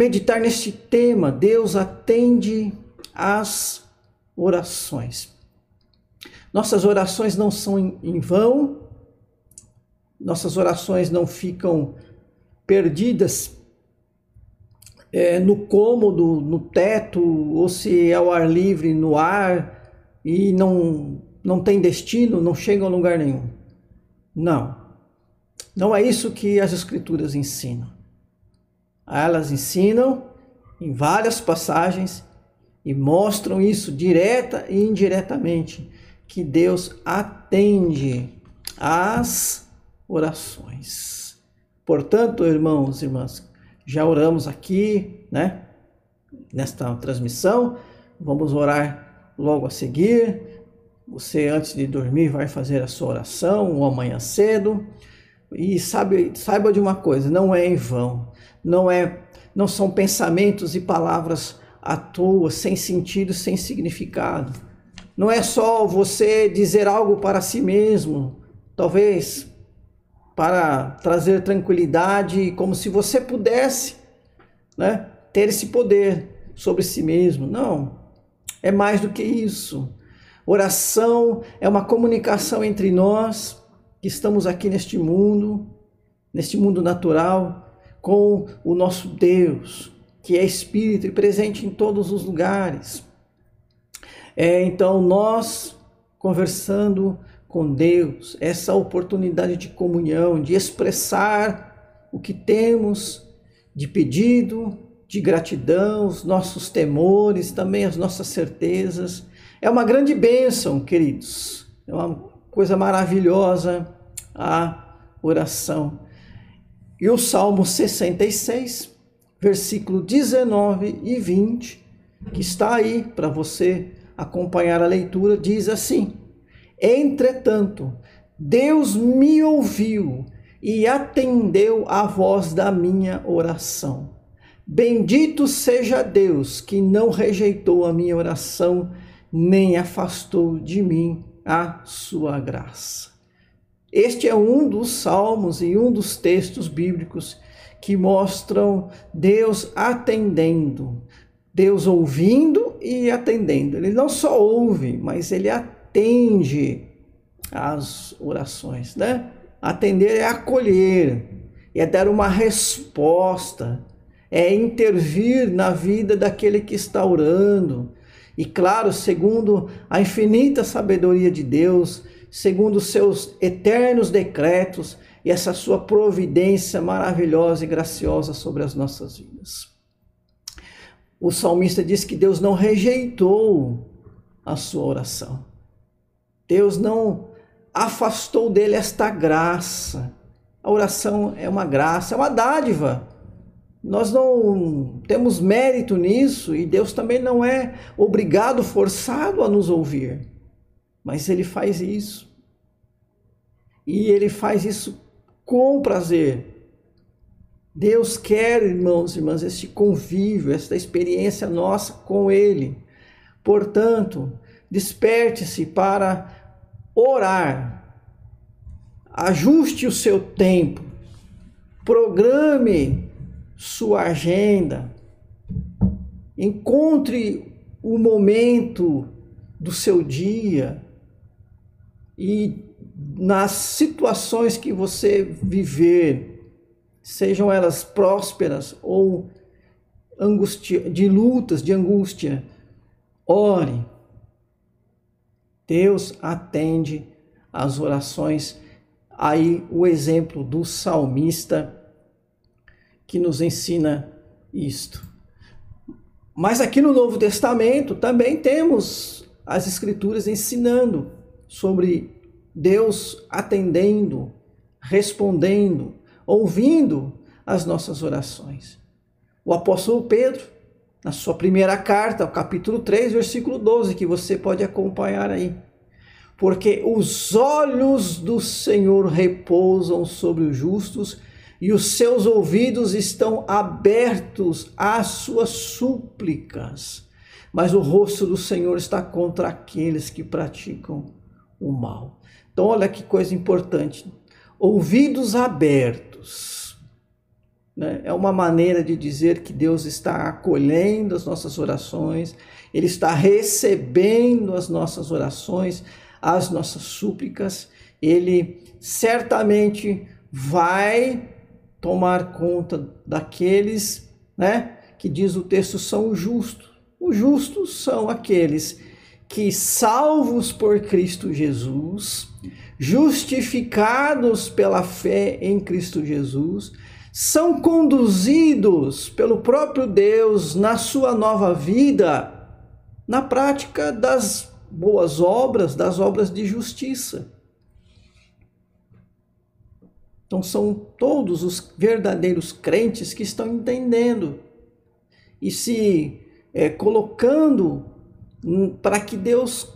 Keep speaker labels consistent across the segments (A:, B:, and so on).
A: meditar neste tema. Deus atende às orações. Nossas orações não são em vão, nossas orações não ficam perdidas é, no cômodo, no teto, ou se é ao ar livre, no ar, e não, não tem destino, não chegam a lugar nenhum. Não. Não é isso que as Escrituras ensinam. Elas ensinam em várias passagens e mostram isso direta e indiretamente, que Deus atende às orações. Portanto, irmãos e irmãs, já oramos aqui, né? Nesta transmissão, vamos orar logo a seguir. Você antes de dormir vai fazer a sua oração ou amanhã cedo. E sabe, saiba de uma coisa, não é em vão. Não é não são pensamentos e palavras à toa, sem sentido, sem significado. Não é só você dizer algo para si mesmo, talvez para trazer tranquilidade, como se você pudesse né, ter esse poder sobre si mesmo. Não, é mais do que isso. Oração é uma comunicação entre nós que estamos aqui neste mundo, neste mundo natural, com o nosso Deus, que é Espírito e presente em todos os lugares. É, então, nós conversando com Deus, essa oportunidade de comunhão, de expressar o que temos de pedido, de gratidão, os nossos temores, também as nossas certezas. É uma grande bênção, queridos. É uma coisa maravilhosa a oração. E o Salmo 66, versículo 19 e 20, que está aí para você acompanhar a leitura, diz assim: Entretanto, Deus me ouviu e atendeu à voz da minha oração. Bendito seja Deus que não rejeitou a minha oração, nem afastou de mim a sua graça. Este é um dos salmos e um dos textos bíblicos que mostram Deus atendendo, Deus ouvindo e atendendo. Ele não só ouve, mas ele atende às orações, né? Atender é acolher, é dar uma resposta, é intervir na vida daquele que está orando. E claro, segundo a infinita sabedoria de Deus, segundo os seus eternos decretos e essa sua providência maravilhosa e graciosa sobre as nossas vidas. O salmista diz que Deus não rejeitou a sua oração. Deus não afastou dele esta graça. A oração é uma graça, é uma dádiva. Nós não temos mérito nisso e Deus também não é obrigado, forçado a nos ouvir. Mas Ele faz isso. E Ele faz isso com prazer. Deus quer, irmãos e irmãs, este convívio, esta experiência nossa com Ele. Portanto, desperte-se para orar. Ajuste o seu tempo. Programe sua agenda. Encontre o momento do seu dia e nas situações que você viver, sejam elas prósperas ou angustia, de lutas, de angústia, ore. Deus atende às orações. Aí o exemplo do salmista que nos ensina isto. Mas aqui no Novo Testamento também temos as Escrituras ensinando sobre Deus atendendo, respondendo, ouvindo as nossas orações. O apóstolo Pedro na sua primeira carta, capítulo 3, versículo 12, que você pode acompanhar aí. Porque os olhos do Senhor repousam sobre os justos e os seus ouvidos estão abertos às suas súplicas. Mas o rosto do Senhor está contra aqueles que praticam o mal. Então, olha que coisa importante. Ouvidos abertos né? é uma maneira de dizer que Deus está acolhendo as nossas orações, Ele está recebendo as nossas orações, as nossas súplicas, Ele certamente vai tomar conta daqueles, né, que diz o texto são justos. Os justos são aqueles que salvos por Cristo Jesus, justificados pela fé em Cristo Jesus, são conduzidos pelo próprio Deus na sua nova vida, na prática das boas obras, das obras de justiça. Então, são todos os verdadeiros crentes que estão entendendo e se é, colocando para que Deus,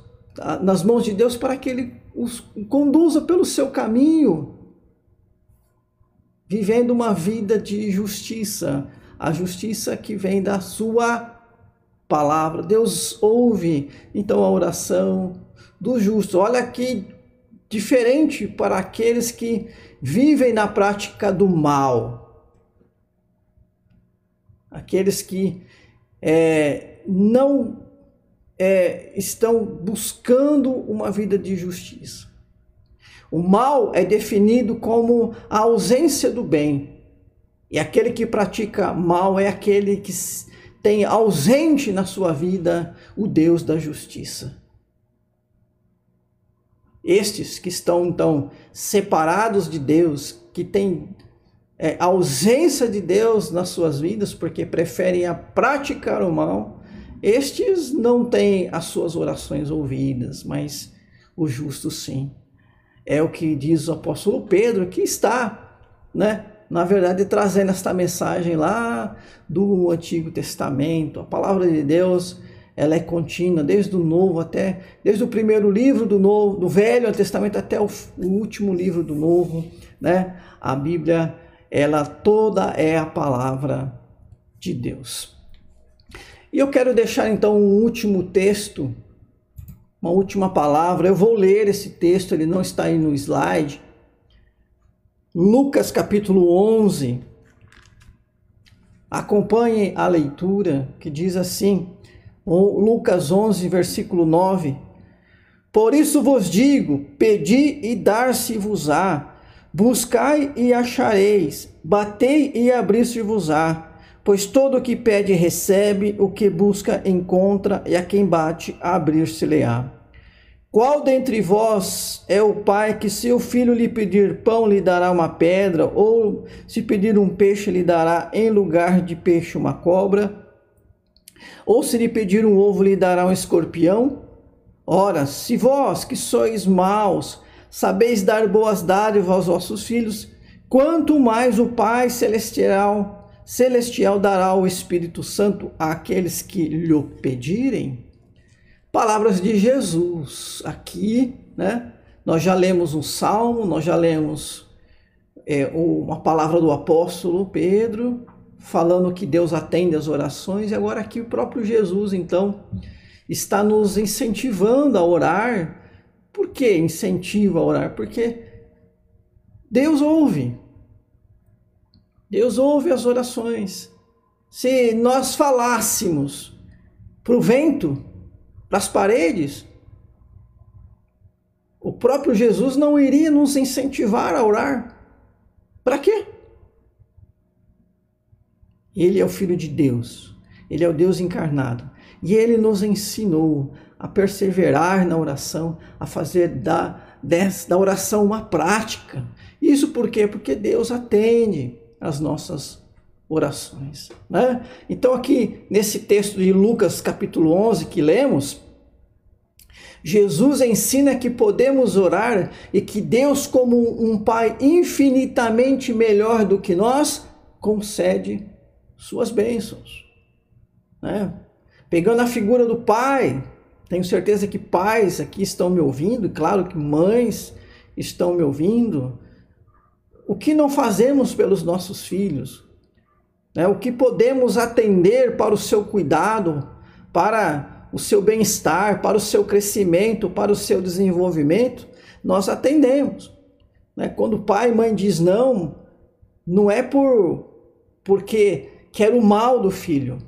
A: nas mãos de Deus, para que Ele os conduza pelo seu caminho, vivendo uma vida de justiça, a justiça que vem da Sua palavra. Deus ouve então a oração do justo. Olha que diferente para aqueles que vivem na prática do mal. Aqueles que é, não é, estão buscando uma vida de justiça. O mal é definido como a ausência do bem. E aquele que pratica mal é aquele que tem ausente na sua vida o Deus da justiça. Estes que estão então separados de Deus, que têm é, ausência de Deus nas suas vidas porque preferem a praticar o mal, estes não têm as suas orações ouvidas, mas o justo sim. É o que diz o apóstolo Pedro, que está, né, na verdade, trazendo esta mensagem lá do Antigo Testamento. A palavra de Deus ela é contínua, desde o Novo até, desde o primeiro livro do Novo, do Velho Testamento até o, último livro do Novo, né? A Bíblia, ela toda é a palavra de Deus. E eu quero deixar então um último texto, uma última palavra. Eu vou ler esse texto, ele não está aí no slide. Lucas capítulo 11. Acompanhe a leitura que diz assim: Lucas 11, versículo 9. Por isso vos digo: pedi e dar-se-vos-á, buscai e achareis, batei e abrir-se-vos-á. Pois todo o que pede recebe, o que busca encontra, e a quem bate abrir-se-lhe-á. Qual dentre vós é o pai que, se o filho lhe pedir pão, lhe dará uma pedra, ou se pedir um peixe, lhe dará em lugar de peixe uma cobra? Ou se lhe pedir um ovo, lhe dará um escorpião? Ora, se vós, que sois maus, sabeis dar boas dádivas aos vossos filhos, quanto mais o Pai celestial, celestial dará o Espírito Santo àqueles que lhe pedirem? Palavras de Jesus. Aqui, né? Nós já lemos um salmo, nós já lemos é, uma palavra do apóstolo Pedro, falando que Deus atende as orações, e agora aqui o próprio Jesus, então, está nos incentivando a orar. Por que incentiva a orar? Porque Deus ouve. Deus ouve as orações. Se nós falássemos para o vento, para as paredes, o próprio Jesus não iria nos incentivar a orar. Para quê? Ele é o Filho de Deus, ele é o Deus encarnado. E ele nos ensinou a perseverar na oração, a fazer da, da oração uma prática. Isso por quê? Porque Deus atende as nossas orações. Né? Então, aqui nesse texto de Lucas, capítulo 11, que lemos, Jesus ensina que podemos orar e que Deus, como um Pai infinitamente melhor do que nós, concede suas bênçãos. Né? Pegando a figura do pai, tenho certeza que pais aqui estão me ouvindo, claro que mães estão me ouvindo. O que não fazemos pelos nossos filhos? Né? O que podemos atender para o seu cuidado, para o seu bem-estar, para o seu crescimento, para o seu desenvolvimento, nós atendemos. Né? Quando pai e mãe diz não, não é por porque quer o mal do filho.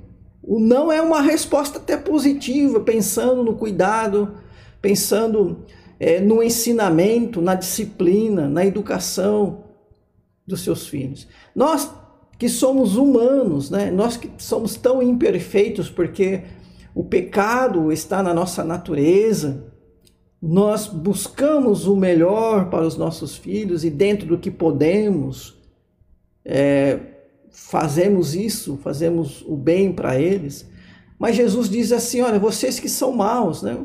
A: O não é uma resposta até positiva, pensando no cuidado, pensando é, no ensinamento, na disciplina, na educação dos seus filhos. Nós que somos humanos, né? nós que somos tão imperfeitos porque o pecado está na nossa natureza, nós buscamos o melhor para os nossos filhos e dentro do que podemos, é, fazemos isso, fazemos o bem para eles. Mas Jesus diz assim: olha, vocês que são maus, né?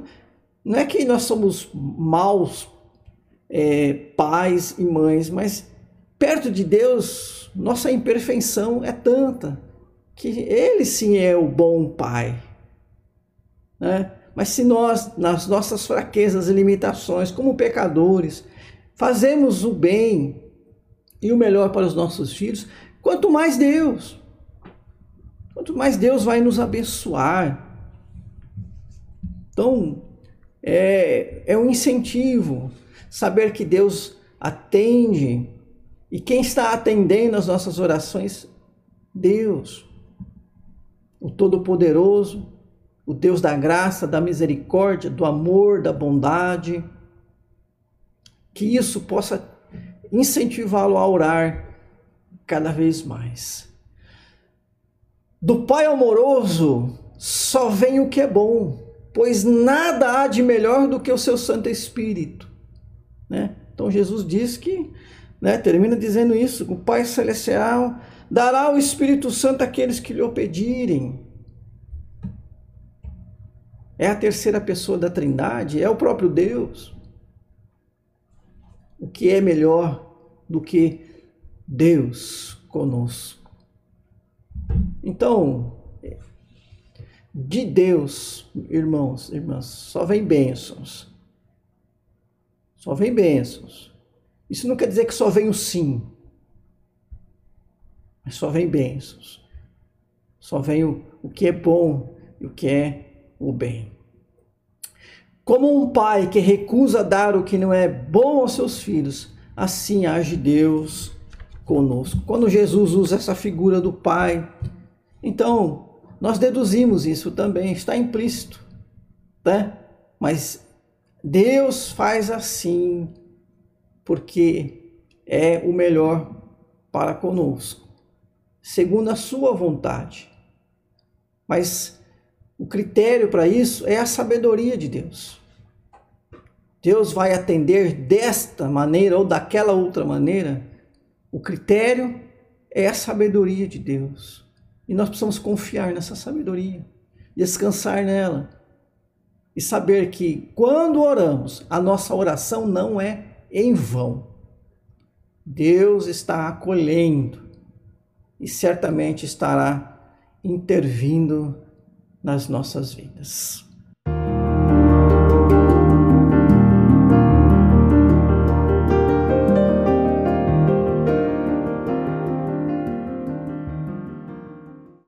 A: não é que nós somos maus é, pais e mães, mas perto de Deus, nossa imperfeição é tanta que Ele sim é o bom Pai. Né? Mas se nós, nas nossas fraquezas e limitações, como pecadores, fazemos o bem e o melhor para os nossos filhos, quanto mais Deus, quanto mais Deus vai nos abençoar. Então, é, é um incentivo saber que Deus atende e quem está atendendo as nossas orações? Deus, o Todo-Poderoso, o Deus da graça, da misericórdia, do amor, da bondade. Que isso possa incentivá-lo a orar cada vez mais. Do Pai amoroso só vem o que é bom, pois nada há de melhor do que o seu Santo Espírito. Né? Então Jesus diz que, né, termina dizendo isso: o Pai Celestial dará o Espírito Santo àqueles que lhe o pedirem. É a terceira pessoa da Trindade, é o próprio Deus. O que é melhor do que Deus conosco? Então, de Deus, irmãos, irmãs, só vem bênçãos. Só vem bênçãos. Isso não quer dizer que só vem o sim, mas só vem bênçãos. Só vem o, o que é bom e o que é o bem. Como um pai que recusa dar o que não é bom aos seus filhos, assim age Deus conosco. Quando Jesus usa essa figura do pai, então nós deduzimos isso também, está implícito, né? Mas Deus faz assim porque é o melhor para conosco, segundo a sua vontade. Mas o critério para isso é a sabedoria de Deus. Deus vai atender desta maneira ou daquela outra maneira. O critério é a sabedoria de Deus. E nós precisamos confiar nessa sabedoria, descansar nela e saber que quando oramos, a nossa oração não é em vão. Deus está acolhendo e certamente estará intervindo nas nossas vidas.